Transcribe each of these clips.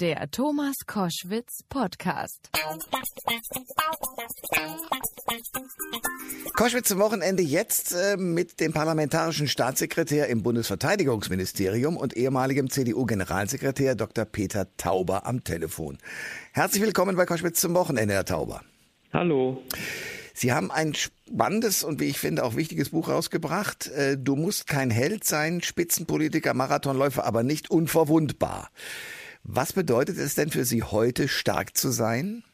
Der Thomas Koschwitz Podcast. Koschwitz zum Wochenende jetzt äh, mit dem parlamentarischen Staatssekretär im Bundesverteidigungsministerium und ehemaligem CDU-Generalsekretär Dr. Peter Tauber am Telefon. Herzlich willkommen bei Koschwitz zum Wochenende, Herr Tauber. Hallo. Sie haben ein spannendes und wie ich finde auch wichtiges Buch rausgebracht. Äh, du musst kein Held sein, Spitzenpolitiker, Marathonläufer, aber nicht unverwundbar. Was bedeutet es denn für Sie heute, stark zu sein?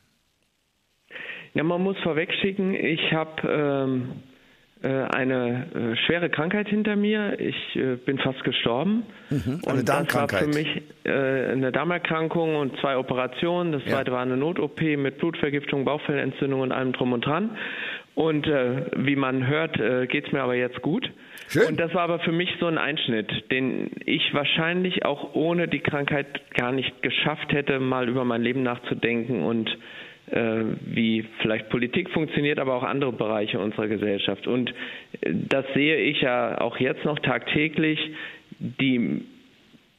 Ja, man muss vorwegschicken, ich habe ähm, äh, eine äh, schwere Krankheit hinter mir. Ich äh, bin fast gestorben. Mhm, eine und Darmkrankheit. Das war für mich äh, eine Darmerkrankung und zwei Operationen. Das ja. zweite war eine Not-OP mit Blutvergiftung, Bauchfellentzündung und allem drum und dran. Und äh, wie man hört, äh, geht es mir aber jetzt gut. Schön. Und das war aber für mich so ein Einschnitt, den ich wahrscheinlich auch ohne die Krankheit gar nicht geschafft hätte, mal über mein Leben nachzudenken und äh, wie vielleicht Politik funktioniert, aber auch andere Bereiche unserer Gesellschaft. Und äh, das sehe ich ja auch jetzt noch tagtäglich. Die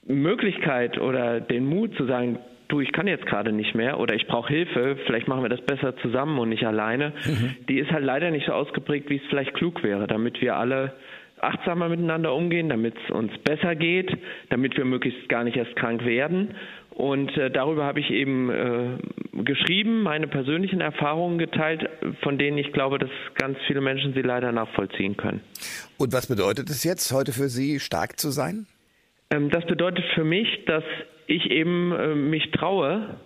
Möglichkeit oder den Mut zu sagen, du, ich kann jetzt gerade nicht mehr oder ich brauche Hilfe, vielleicht machen wir das besser zusammen und nicht alleine, mhm. die ist halt leider nicht so ausgeprägt, wie es vielleicht klug wäre, damit wir alle achtsamer miteinander umgehen, damit es uns besser geht, damit wir möglichst gar nicht erst krank werden. Und äh, darüber habe ich eben äh, geschrieben, meine persönlichen Erfahrungen geteilt, von denen ich glaube, dass ganz viele Menschen sie leider nachvollziehen können. Und was bedeutet es jetzt, heute für Sie stark zu sein? Ähm, das bedeutet für mich, dass ich eben äh, mich traue,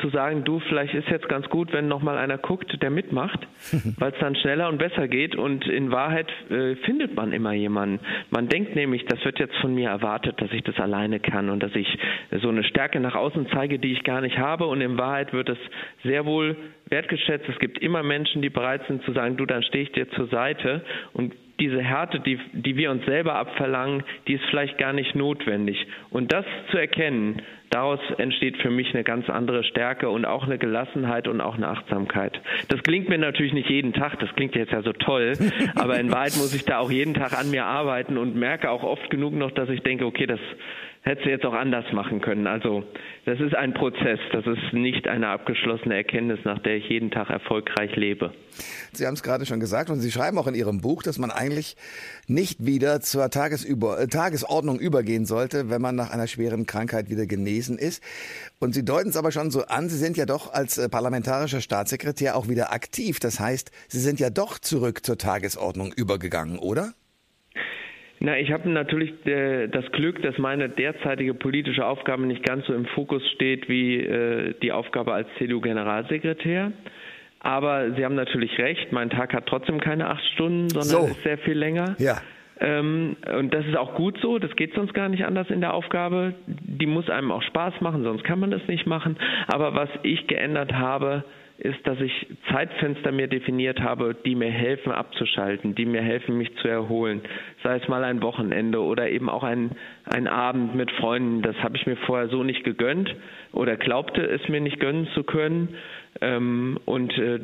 zu sagen, du, vielleicht ist jetzt ganz gut, wenn noch mal einer guckt, der mitmacht, weil es dann schneller und besser geht und in Wahrheit äh, findet man immer jemanden. Man denkt nämlich, das wird jetzt von mir erwartet, dass ich das alleine kann und dass ich so eine Stärke nach außen zeige, die ich gar nicht habe und in Wahrheit wird es sehr wohl wertgeschätzt. Es gibt immer Menschen, die bereit sind zu sagen, du, dann stehe ich dir zur Seite und diese Härte, die, die wir uns selber abverlangen, die ist vielleicht gar nicht notwendig. Und das zu erkennen, daraus entsteht für mich eine ganz andere Stärke und auch eine Gelassenheit und auch eine Achtsamkeit. Das klingt mir natürlich nicht jeden Tag, das klingt jetzt ja so toll, aber in Wahrheit muss ich da auch jeden Tag an mir arbeiten und merke auch oft genug noch, dass ich denke, okay, das hätte sie jetzt auch anders machen können. Also das ist ein Prozess, das ist nicht eine abgeschlossene Erkenntnis, nach der ich jeden Tag erfolgreich lebe. Sie haben es gerade schon gesagt und Sie schreiben auch in Ihrem Buch, dass man eigentlich nicht wieder zur Tagesüber äh, Tagesordnung übergehen sollte, wenn man nach einer schweren Krankheit wieder genesen ist. Und Sie deuten es aber schon so an, Sie sind ja doch als äh, parlamentarischer Staatssekretär auch wieder aktiv. Das heißt, Sie sind ja doch zurück zur Tagesordnung übergegangen, oder? Na, ich habe natürlich äh, das Glück, dass meine derzeitige politische Aufgabe nicht ganz so im Fokus steht wie äh, die Aufgabe als CDU-Generalsekretär. Aber Sie haben natürlich recht, mein Tag hat trotzdem keine acht Stunden, sondern so. ist sehr viel länger. Ja. Ähm, und das ist auch gut so, das geht sonst gar nicht anders in der Aufgabe. Die muss einem auch Spaß machen, sonst kann man das nicht machen. Aber was ich geändert habe, ist, dass ich Zeitfenster mir definiert habe, die mir helfen abzuschalten, die mir helfen, mich zu erholen. Sei es mal ein Wochenende oder eben auch ein, ein Abend mit Freunden. Das habe ich mir vorher so nicht gegönnt oder glaubte es mir nicht gönnen zu können. Ähm, und äh,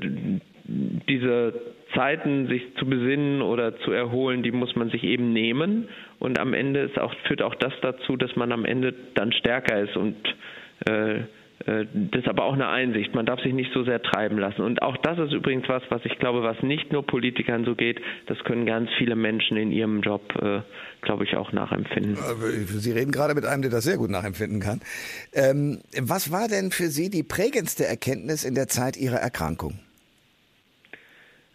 diese Zeiten, sich zu besinnen oder zu erholen, die muss man sich eben nehmen. Und am Ende auch, führt auch das dazu, dass man am Ende dann stärker ist und äh, das ist aber auch eine Einsicht. Man darf sich nicht so sehr treiben lassen. Und auch das ist übrigens was, was ich glaube, was nicht nur Politikern so geht. Das können ganz viele Menschen in ihrem Job, äh, glaube ich, auch nachempfinden. Äh, Sie reden gerade mit einem, der das sehr gut nachempfinden kann. Ähm, was war denn für Sie die prägendste Erkenntnis in der Zeit Ihrer Erkrankung?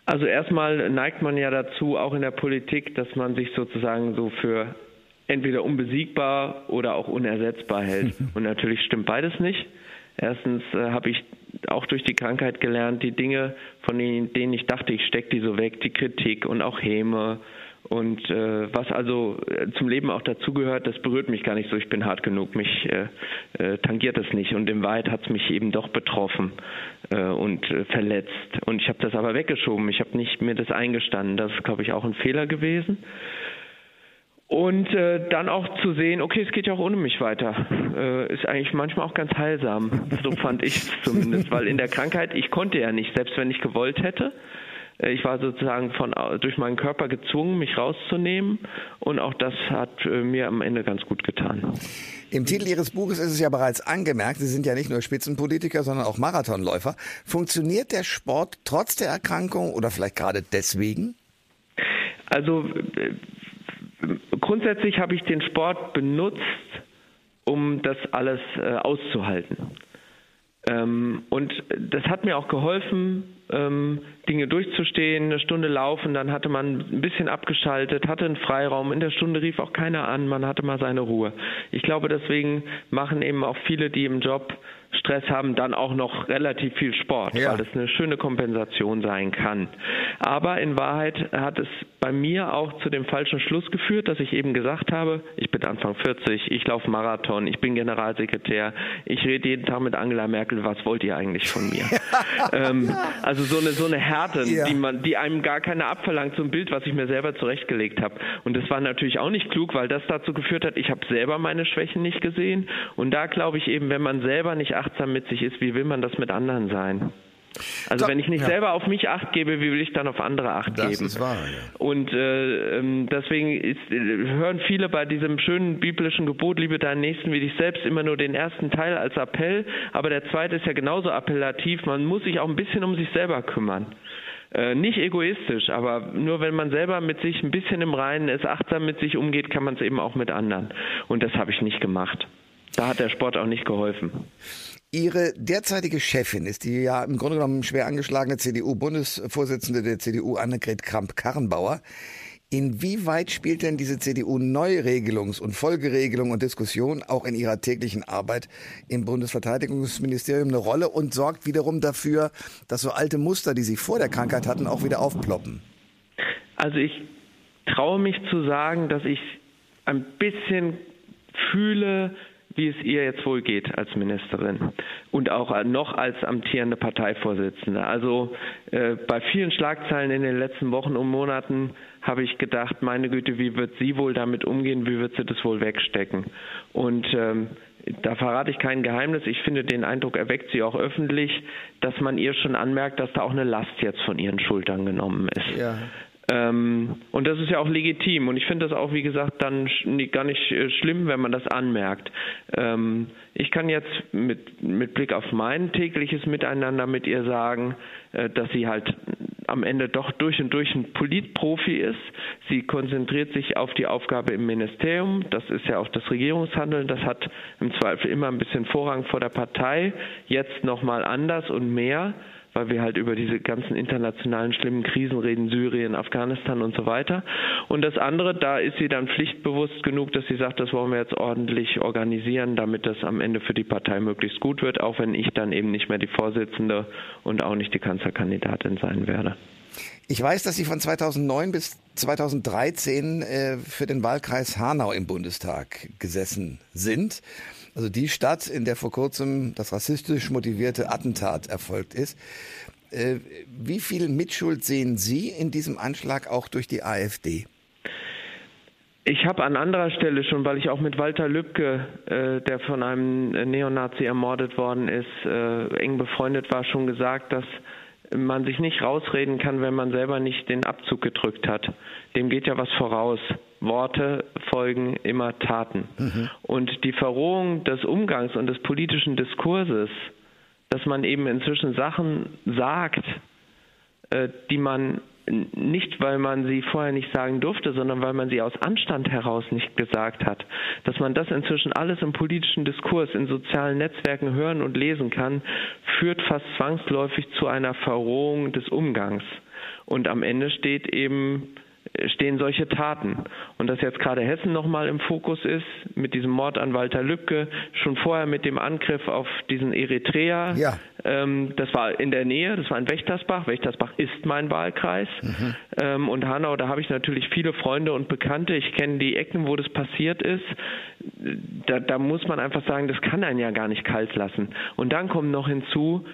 Also erstmal neigt man ja dazu, auch in der Politik, dass man sich sozusagen so für entweder unbesiegbar oder auch unersetzbar hält. Und natürlich stimmt beides nicht. Erstens äh, habe ich auch durch die Krankheit gelernt, die Dinge, von denen, denen ich dachte, ich stecke die so weg, die Kritik und auch Häme und äh, was also äh, zum Leben auch dazugehört, das berührt mich gar nicht so. Ich bin hart genug, mich äh, äh, tangiert es nicht. Und in Wahrheit hat es mich eben doch betroffen äh, und äh, verletzt. Und ich habe das aber weggeschoben. Ich habe nicht mir das eingestanden. Das ist, glaube ich, auch ein Fehler gewesen. Und äh, dann auch zu sehen, okay, es geht ja auch ohne mich weiter, äh, ist eigentlich manchmal auch ganz heilsam. So fand ich es zumindest, weil in der Krankheit, ich konnte ja nicht, selbst wenn ich gewollt hätte. Äh, ich war sozusagen von, durch meinen Körper gezwungen, mich rauszunehmen und auch das hat äh, mir am Ende ganz gut getan. Im Titel Ihres Buches ist es ja bereits angemerkt, Sie sind ja nicht nur Spitzenpolitiker, sondern auch Marathonläufer. Funktioniert der Sport trotz der Erkrankung oder vielleicht gerade deswegen? Also äh, grundsätzlich habe ich den Sport benutzt, um das alles auszuhalten. Ähm, und das hat mir auch geholfen, ähm, Dinge durchzustehen, eine Stunde laufen, dann hatte man ein bisschen abgeschaltet, hatte einen Freiraum, in der Stunde rief auch keiner an, man hatte mal seine Ruhe. Ich glaube, deswegen machen eben auch viele, die im Job Stress haben, dann auch noch relativ viel Sport, ja. weil das eine schöne Kompensation sein kann. Aber in Wahrheit hat es bei mir auch zu dem falschen Schluss geführt, dass ich eben gesagt habe, ich bin Anfang 40, ich laufe Marathon, ich bin Generalsekretär, ich rede jeden Tag mit Angela Merkel, was wollt ihr eigentlich von mir? ähm, also so eine so eine Härte, ja. die man, die einem gar keiner abverlangt, so ein Bild, was ich mir selber zurechtgelegt habe. Und das war natürlich auch nicht klug, weil das dazu geführt hat, ich habe selber meine Schwächen nicht gesehen. Und da glaube ich eben, wenn man selber nicht achtsam mit sich ist, wie will man das mit anderen sein? Also da, wenn ich nicht ja. selber auf mich acht gebe, wie will ich dann auf andere acht das geben? Ist wahr, ja. Und äh, ähm, deswegen ist, hören viele bei diesem schönen biblischen Gebot, liebe deinen Nächsten wie dich selbst, immer nur den ersten Teil als Appell, aber der zweite ist ja genauso appellativ. Man muss sich auch ein bisschen um sich selber kümmern. Äh, nicht egoistisch, aber nur wenn man selber mit sich ein bisschen im Reinen ist, achtsam mit sich umgeht, kann man es eben auch mit anderen. Und das habe ich nicht gemacht. Da hat der Sport auch nicht geholfen. Ihre derzeitige Chefin ist die ja im Grunde genommen schwer angeschlagene CDU-Bundesvorsitzende der CDU, Annegret Kramp-Karrenbauer. Inwieweit spielt denn diese CDU-Neuregelungs- und Folgeregelung und Diskussion auch in ihrer täglichen Arbeit im Bundesverteidigungsministerium eine Rolle und sorgt wiederum dafür, dass so alte Muster, die Sie vor der Krankheit hatten, auch wieder aufploppen? Also ich traue mich zu sagen, dass ich ein bisschen fühle, wie es ihr jetzt wohl geht als Ministerin und auch noch als amtierende Parteivorsitzende. Also äh, bei vielen Schlagzeilen in den letzten Wochen und Monaten habe ich gedacht, meine Güte, wie wird sie wohl damit umgehen, wie wird sie das wohl wegstecken? Und ähm, da verrate ich kein Geheimnis. Ich finde, den Eindruck erweckt sie auch öffentlich, dass man ihr schon anmerkt, dass da auch eine Last jetzt von ihren Schultern genommen ist. Ja. Ähm, und das ist ja auch legitim. Und ich finde das auch, wie gesagt, dann gar nicht äh, schlimm, wenn man das anmerkt. Ähm, ich kann jetzt mit, mit Blick auf mein tägliches Miteinander mit ihr sagen, äh, dass sie halt am Ende doch durch und durch ein Politprofi ist. Sie konzentriert sich auf die Aufgabe im Ministerium. Das ist ja auch das Regierungshandeln. Das hat im Zweifel immer ein bisschen Vorrang vor der Partei. Jetzt nochmal anders und mehr weil wir halt über diese ganzen internationalen schlimmen Krisen reden, Syrien, Afghanistan und so weiter. Und das andere, da ist sie dann pflichtbewusst genug, dass sie sagt, das wollen wir jetzt ordentlich organisieren, damit das am Ende für die Partei möglichst gut wird, auch wenn ich dann eben nicht mehr die Vorsitzende und auch nicht die Kanzlerkandidatin sein werde. Ich weiß, dass Sie von 2009 bis 2013 äh, für den Wahlkreis Hanau im Bundestag gesessen sind. Also die Stadt, in der vor kurzem das rassistisch motivierte Attentat erfolgt ist. Äh, wie viel Mitschuld sehen Sie in diesem Anschlag auch durch die AfD? Ich habe an anderer Stelle schon, weil ich auch mit Walter Lübcke, äh, der von einem Neonazi ermordet worden ist, äh, eng befreundet war, schon gesagt, dass man sich nicht rausreden kann, wenn man selber nicht den Abzug gedrückt hat. Dem geht ja was voraus. Worte folgen immer Taten. Mhm. Und die Verrohung des Umgangs und des politischen Diskurses, dass man eben inzwischen Sachen sagt, äh, die man nicht, weil man sie vorher nicht sagen durfte, sondern weil man sie aus Anstand heraus nicht gesagt hat. Dass man das inzwischen alles im politischen Diskurs, in sozialen Netzwerken hören und lesen kann, führt fast zwangsläufig zu einer Verrohung des Umgangs. Und am Ende steht eben stehen solche Taten. Und dass jetzt gerade Hessen nochmal im Fokus ist, mit diesem Mord an Walter Lübcke, schon vorher mit dem Angriff auf diesen Eritreer, ja. ähm, das war in der Nähe, das war in Wächtersbach. Wächtersbach ist mein Wahlkreis. Mhm. Ähm, und Hanau, da habe ich natürlich viele Freunde und Bekannte. Ich kenne die Ecken, wo das passiert ist. Da, da muss man einfach sagen, das kann einen ja gar nicht kalt lassen. Und dann kommt noch hinzu,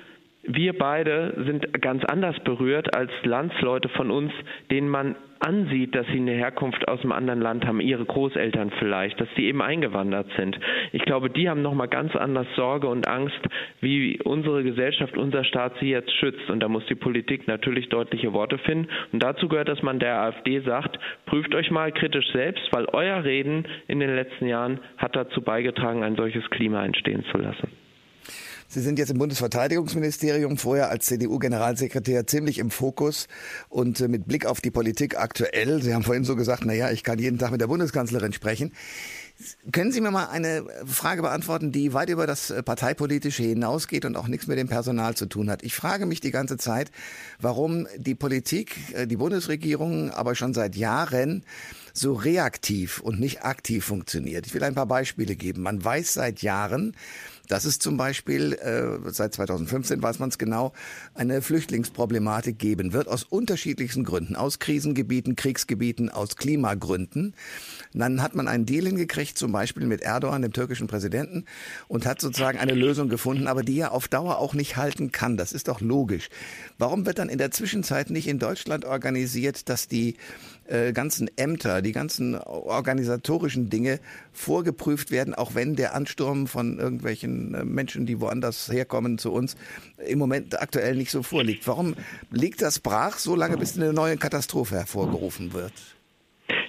wir beide sind ganz anders berührt als Landsleute von uns, denen man ansieht, dass sie eine Herkunft aus einem anderen Land haben, ihre Großeltern vielleicht, dass die eben eingewandert sind. Ich glaube, die haben nochmal ganz anders Sorge und Angst, wie unsere Gesellschaft, unser Staat sie jetzt schützt. Und da muss die Politik natürlich deutliche Worte finden. Und dazu gehört, dass man der AfD sagt, prüft euch mal kritisch selbst, weil euer Reden in den letzten Jahren hat dazu beigetragen, ein solches Klima entstehen zu lassen. Sie sind jetzt im Bundesverteidigungsministerium, vorher als CDU-Generalsekretär ziemlich im Fokus und äh, mit Blick auf die Politik aktuell. Sie haben vorhin so gesagt, na ja, ich kann jeden Tag mit der Bundeskanzlerin sprechen. Können Sie mir mal eine Frage beantworten, die weit über das äh, Parteipolitische hinausgeht und auch nichts mit dem Personal zu tun hat? Ich frage mich die ganze Zeit, warum die Politik, äh, die Bundesregierung aber schon seit Jahren so reaktiv und nicht aktiv funktioniert. Ich will ein paar Beispiele geben. Man weiß seit Jahren, dass es zum Beispiel, äh, seit 2015 weiß man es genau, eine Flüchtlingsproblematik geben wird, aus unterschiedlichsten Gründen, aus Krisengebieten, Kriegsgebieten, aus Klimagründen. dann hat man einen Deal hingekriegt, zum Beispiel mit Erdogan, dem türkischen Präsidenten, und hat sozusagen eine Lösung gefunden, aber die er auf Dauer auch nicht halten kann. Das ist doch logisch. Warum wird dann in der Zwischenzeit nicht in Deutschland organisiert, dass die äh, ganzen Ämter, die ganzen organisatorischen Dinge vorgeprüft werden, auch wenn der Ansturm von irgendwelchen äh, Menschen, die woanders herkommen zu uns, im Moment aktuell nicht so vorliegt. Warum liegt das brach so lange, bis eine neue Katastrophe hervorgerufen wird?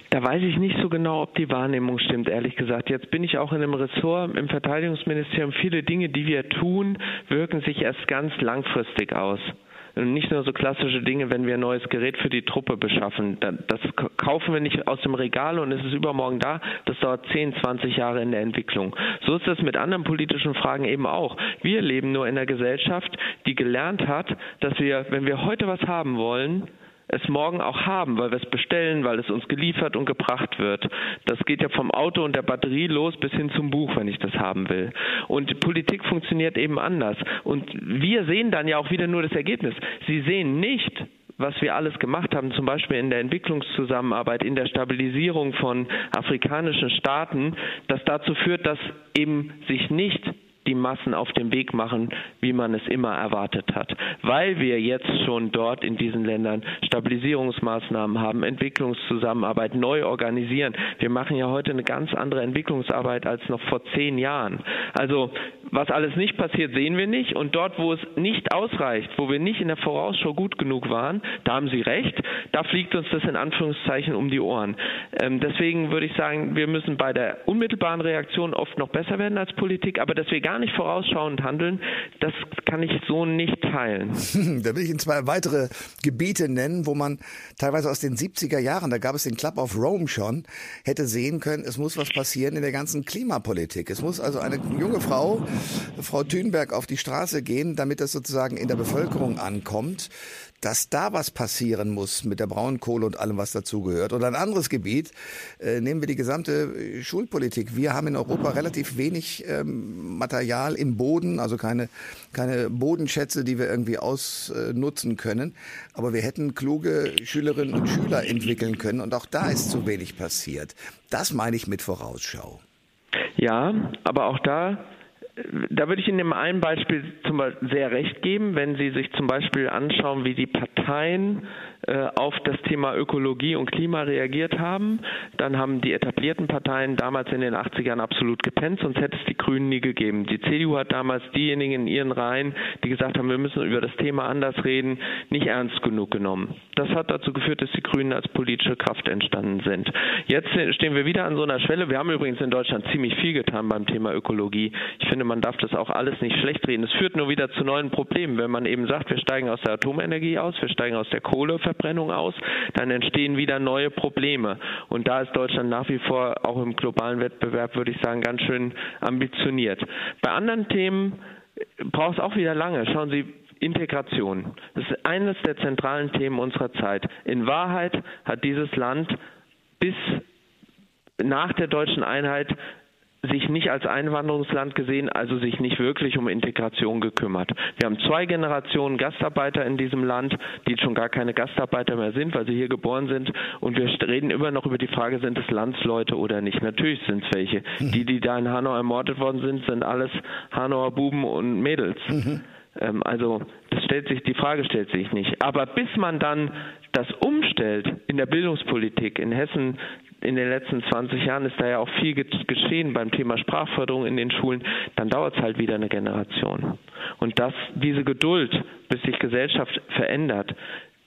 Da weiß ich nicht so genau, ob die Wahrnehmung stimmt, ehrlich gesagt. Jetzt bin ich auch in einem Ressort im Verteidigungsministerium. Viele Dinge, die wir tun, wirken sich erst ganz langfristig aus nicht nur so klassische Dinge, wenn wir ein neues Gerät für die Truppe beschaffen. Das kaufen wir nicht aus dem Regal und es ist übermorgen da. Das dauert 10, 20 Jahre in der Entwicklung. So ist es mit anderen politischen Fragen eben auch. Wir leben nur in einer Gesellschaft, die gelernt hat, dass wir, wenn wir heute was haben wollen, es morgen auch haben, weil wir es bestellen, weil es uns geliefert und gebracht wird. Das geht ja vom Auto und der Batterie los bis hin zum Buch, wenn ich das haben will. Und Politik funktioniert eben anders. Und wir sehen dann ja auch wieder nur das Ergebnis. Sie sehen nicht, was wir alles gemacht haben, zum Beispiel in der Entwicklungszusammenarbeit, in der Stabilisierung von afrikanischen Staaten, das dazu führt, dass eben sich nicht die Massen auf den Weg machen, wie man es immer erwartet hat. Weil wir jetzt schon dort in diesen Ländern Stabilisierungsmaßnahmen haben, Entwicklungszusammenarbeit neu organisieren. Wir machen ja heute eine ganz andere Entwicklungsarbeit als noch vor zehn Jahren. Also was alles nicht passiert, sehen wir nicht. Und dort, wo es nicht ausreicht, wo wir nicht in der Vorausschau gut genug waren, da haben Sie recht, da fliegt uns das in Anführungszeichen um die Ohren. Ähm, deswegen würde ich sagen, wir müssen bei der unmittelbaren Reaktion oft noch besser werden als Politik, aber dass wir gar nicht vorausschauend handeln, das kann ich so nicht teilen. Da will ich Ihnen zwei weitere Gebiete nennen, wo man teilweise aus den 70er Jahren, da gab es den Club of Rome schon, hätte sehen können, es muss was passieren in der ganzen Klimapolitik. Es muss also eine junge Frau Frau Thünberg auf die Straße gehen, damit das sozusagen in der Bevölkerung ankommt, dass da was passieren muss mit der Braunkohle und allem, was dazugehört. Oder ein anderes Gebiet, äh, nehmen wir die gesamte Schulpolitik. Wir haben in Europa relativ wenig ähm, Material im Boden, also keine, keine Bodenschätze, die wir irgendwie ausnutzen können. Aber wir hätten kluge Schülerinnen und Schüler entwickeln können und auch da ist zu wenig passiert. Das meine ich mit Vorausschau. Ja, aber auch da da würde ich Ihnen in einem Beispiel zum Beispiel sehr recht geben, wenn Sie sich zum Beispiel anschauen, wie die Parteien auf das Thema Ökologie und Klima reagiert haben. Dann haben die etablierten Parteien damals in den 80ern absolut gepennt, sonst hätte es die Grünen nie gegeben. Die CDU hat damals diejenigen in ihren Reihen, die gesagt haben, wir müssen über das Thema anders reden, nicht ernst genug genommen. Das hat dazu geführt, dass die Grünen als politische Kraft entstanden sind. Jetzt stehen wir wieder an so einer Schwelle. Wir haben übrigens in Deutschland ziemlich viel getan beim Thema Ökologie. Ich finde, man darf das auch alles nicht schlecht reden. Es führt nur wieder zu neuen Problemen. Wenn man eben sagt, wir steigen aus der Atomenergie aus, wir steigen aus der Kohle, Verbrennung aus, dann entstehen wieder neue Probleme. Und da ist Deutschland nach wie vor auch im globalen Wettbewerb, würde ich sagen, ganz schön ambitioniert. Bei anderen Themen braucht es auch wieder lange. Schauen Sie, Integration. Das ist eines der zentralen Themen unserer Zeit. In Wahrheit hat dieses Land bis nach der deutschen Einheit sich nicht als Einwanderungsland gesehen, also sich nicht wirklich um Integration gekümmert. Wir haben zwei Generationen Gastarbeiter in diesem Land, die schon gar keine Gastarbeiter mehr sind, weil sie hier geboren sind. Und wir reden immer noch über die Frage, sind es Landsleute oder nicht. Natürlich sind es welche. Mhm. Die, die da in Hanau ermordet worden sind, sind alles Hanauer Buben und Mädels. Mhm. Ähm, also das stellt sich, die Frage stellt sich nicht. Aber bis man dann das umstellt in der Bildungspolitik in Hessen in den letzten 20 Jahren ist da ja auch viel geschehen beim Thema Sprachförderung in den Schulen, dann dauert es halt wieder eine Generation. Und das, diese Geduld, bis sich Gesellschaft verändert,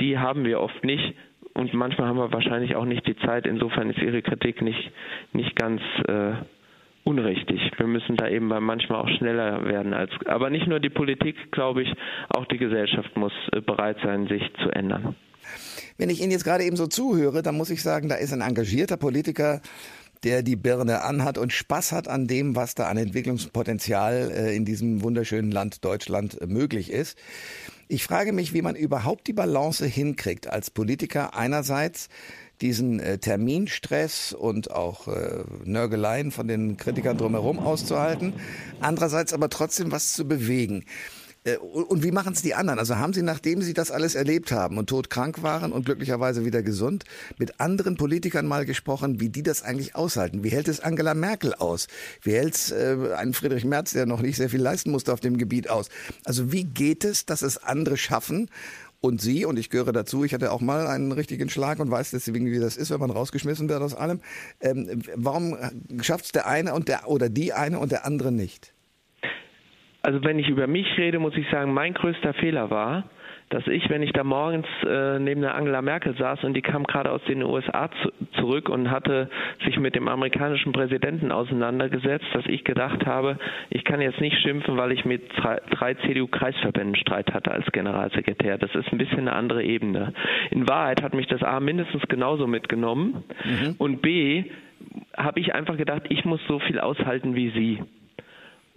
die haben wir oft nicht. Und manchmal haben wir wahrscheinlich auch nicht die Zeit. Insofern ist Ihre Kritik nicht, nicht ganz äh, unrichtig. Wir müssen da eben manchmal auch schneller werden als, aber nicht nur die Politik, glaube ich, auch die Gesellschaft muss äh, bereit sein, sich zu ändern. Wenn ich Ihnen jetzt gerade eben so zuhöre, dann muss ich sagen, da ist ein engagierter Politiker, der die Birne anhat und Spaß hat an dem, was da an Entwicklungspotenzial äh, in diesem wunderschönen Land Deutschland äh, möglich ist. Ich frage mich, wie man überhaupt die Balance hinkriegt als Politiker einerseits diesen äh, Terminstress und auch äh, Nörgeleien von den Kritikern drumherum auszuhalten, andererseits aber trotzdem was zu bewegen. Äh, und wie machen es die anderen? Also haben Sie, nachdem Sie das alles erlebt haben und todkrank waren und glücklicherweise wieder gesund, mit anderen Politikern mal gesprochen, wie die das eigentlich aushalten? Wie hält es Angela Merkel aus? Wie hält es äh, einen Friedrich Merz, der noch nicht sehr viel leisten musste auf dem Gebiet aus? Also wie geht es, dass es andere schaffen und Sie, und ich gehöre dazu, ich hatte auch mal einen richtigen Schlag und weiß deswegen, wie das ist, wenn man rausgeschmissen wird aus allem. Ähm, warum schafft es der eine und der oder die eine und der andere nicht? Also wenn ich über mich rede, muss ich sagen, mein größter Fehler war, dass ich, wenn ich da morgens äh, neben der Angela Merkel saß und die kam gerade aus den USA zu, zurück und hatte sich mit dem amerikanischen Präsidenten auseinandergesetzt, dass ich gedacht habe, ich kann jetzt nicht schimpfen, weil ich mit drei, drei CDU-Kreisverbänden Streit hatte als Generalsekretär. Das ist ein bisschen eine andere Ebene. In Wahrheit hat mich das A mindestens genauso mitgenommen mhm. und B habe ich einfach gedacht, ich muss so viel aushalten wie Sie.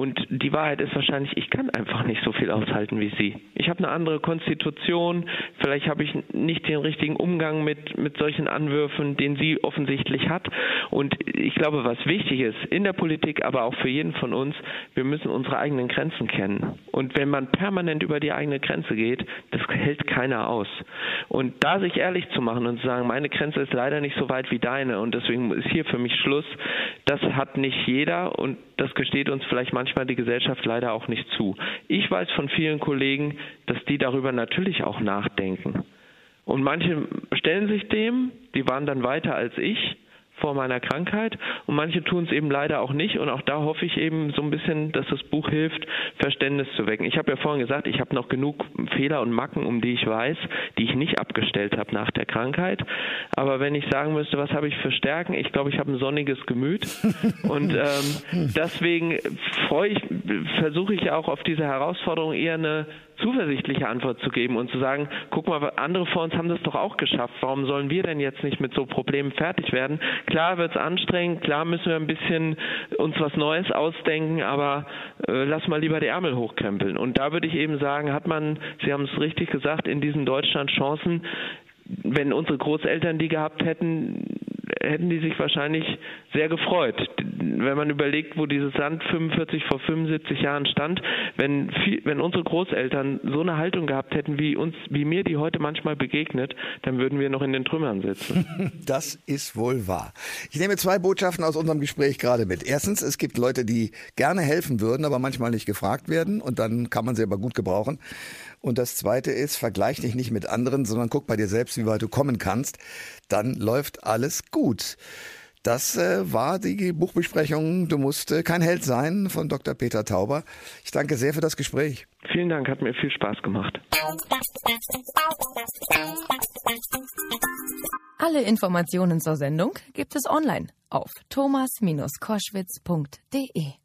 Und die Wahrheit ist wahrscheinlich, ich kann einfach nicht so viel aushalten wie Sie. Ich habe eine andere Konstitution, vielleicht habe ich nicht den richtigen Umgang mit, mit solchen Anwürfen, den sie offensichtlich hat. Und ich glaube, was wichtig ist in der Politik, aber auch für jeden von uns, wir müssen unsere eigenen Grenzen kennen. Und wenn man permanent über die eigene Grenze geht, das hält keiner aus. Und da sich ehrlich zu machen und zu sagen, meine Grenze ist leider nicht so weit wie deine und deswegen ist hier für mich Schluss, das hat nicht jeder und das gesteht uns vielleicht manchmal die Gesellschaft leider auch nicht zu. Ich weiß von vielen Kollegen, dass die darüber natürlich auch nachdenken. Und manche stellen sich dem, die waren dann weiter als ich vor meiner Krankheit und manche tun es eben leider auch nicht und auch da hoffe ich eben so ein bisschen, dass das Buch hilft, Verständnis zu wecken. Ich habe ja vorhin gesagt, ich habe noch genug Fehler und Macken, um die ich weiß, die ich nicht abgestellt habe nach der Krankheit. Aber wenn ich sagen müsste, was habe ich für Stärken, ich glaube, ich habe ein sonniges Gemüt und ähm, deswegen freue ich, versuche ich auch auf diese Herausforderung eher eine zuversichtliche Antwort zu geben und zu sagen, guck mal, andere vor uns haben das doch auch geschafft. Warum sollen wir denn jetzt nicht mit so Problemen fertig werden? Klar wird es anstrengend, klar müssen wir ein bisschen uns was Neues ausdenken, aber äh, lass mal lieber die Ärmel hochkrempeln. Und da würde ich eben sagen, hat man, Sie haben es richtig gesagt, in diesem Deutschland Chancen, wenn unsere Großeltern die gehabt hätten, hätten die sich wahrscheinlich sehr gefreut. Wenn man überlegt, wo dieses Land 45 vor 75 Jahren stand, wenn, viel, wenn unsere Großeltern so eine Haltung gehabt hätten, wie uns, wie mir die heute manchmal begegnet, dann würden wir noch in den Trümmern sitzen. Das ist wohl wahr. Ich nehme zwei Botschaften aus unserem Gespräch gerade mit. Erstens, es gibt Leute, die gerne helfen würden, aber manchmal nicht gefragt werden und dann kann man sie aber gut gebrauchen. Und das Zweite ist, vergleich dich nicht mit anderen, sondern guck bei dir selbst, wie weit du kommen kannst. Dann läuft alles gut. Das äh, war die Buchbesprechung Du musst äh, kein Held sein von Dr. Peter Tauber. Ich danke sehr für das Gespräch. Vielen Dank, hat mir viel Spaß gemacht. Alle Informationen zur Sendung gibt es online auf thomas-koschwitz.de.